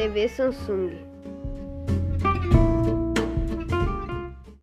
TV Samsung.